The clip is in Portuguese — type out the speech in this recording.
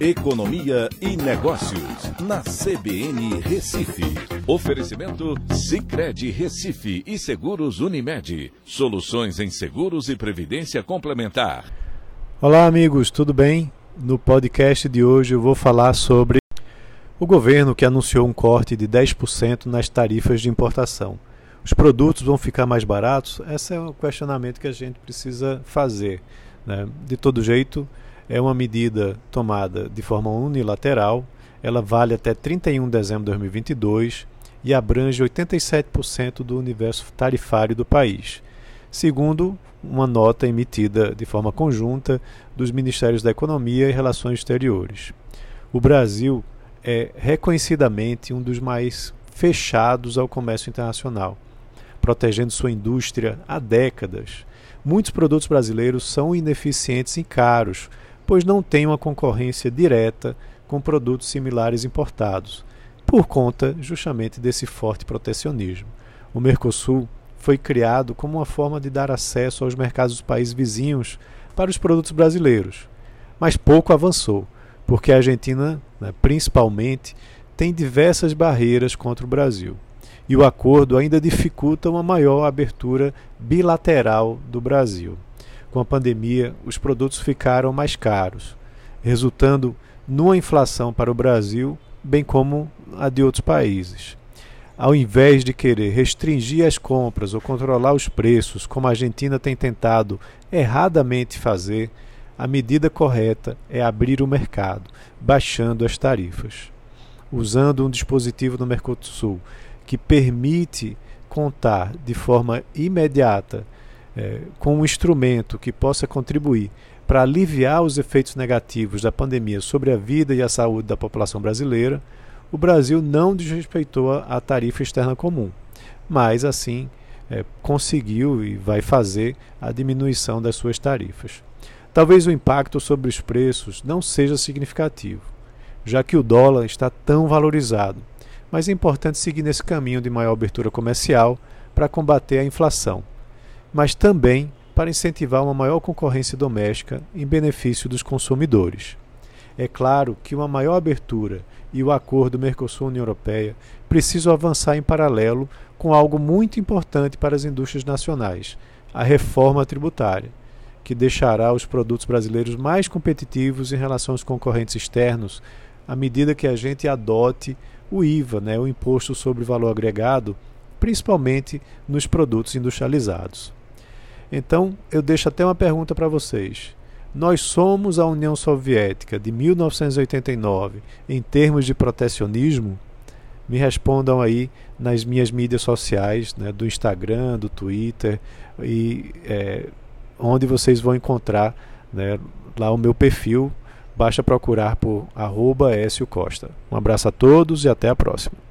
Economia e Negócios, na CBN Recife. Oferecimento Cicred Recife e Seguros Unimed. Soluções em seguros e previdência complementar. Olá, amigos, tudo bem? No podcast de hoje eu vou falar sobre o governo que anunciou um corte de 10% nas tarifas de importação. Os produtos vão ficar mais baratos? Esse é o questionamento que a gente precisa fazer. Né? De todo jeito, é uma medida tomada de forma unilateral, ela vale até 31 de dezembro de 2022 e abrange 87% do universo tarifário do país, segundo uma nota emitida de forma conjunta dos Ministérios da Economia e Relações Exteriores. O Brasil é reconhecidamente um dos mais fechados ao comércio internacional, protegendo sua indústria há décadas. Muitos produtos brasileiros são ineficientes e caros, pois não tem uma concorrência direta com produtos similares importados, por conta justamente desse forte protecionismo. O Mercosul foi criado como uma forma de dar acesso aos mercados dos países vizinhos para os produtos brasileiros, mas pouco avançou, porque a Argentina, né, principalmente, tem diversas barreiras contra o Brasil. E o acordo ainda dificulta uma maior abertura bilateral do Brasil com a pandemia, os produtos ficaram mais caros, resultando numa inflação para o Brasil, bem como a de outros países. Ao invés de querer restringir as compras ou controlar os preços, como a Argentina tem tentado erradamente fazer, a medida correta é abrir o mercado, baixando as tarifas. Usando um dispositivo no Mercosul que permite contar de forma imediata é, com um instrumento que possa contribuir para aliviar os efeitos negativos da pandemia sobre a vida e a saúde da população brasileira, o Brasil não desrespeitou a tarifa externa comum, mas assim é, conseguiu e vai fazer a diminuição das suas tarifas. Talvez o impacto sobre os preços não seja significativo, já que o dólar está tão valorizado, mas é importante seguir nesse caminho de maior abertura comercial para combater a inflação mas também para incentivar uma maior concorrência doméstica em benefício dos consumidores. É claro que uma maior abertura e o acordo Mercosul-União Europeia precisam avançar em paralelo com algo muito importante para as indústrias nacionais, a reforma tributária, que deixará os produtos brasileiros mais competitivos em relação aos concorrentes externos à medida que a gente adote o IVA, né, o Imposto sobre Valor Agregado, principalmente nos produtos industrializados. Então, eu deixo até uma pergunta para vocês. Nós somos a União Soviética de 1989 em termos de protecionismo? Me respondam aí nas minhas mídias sociais, né, do Instagram, do Twitter, e é, onde vocês vão encontrar né, lá o meu perfil. Basta procurar por arroba Costa. Um abraço a todos e até a próxima.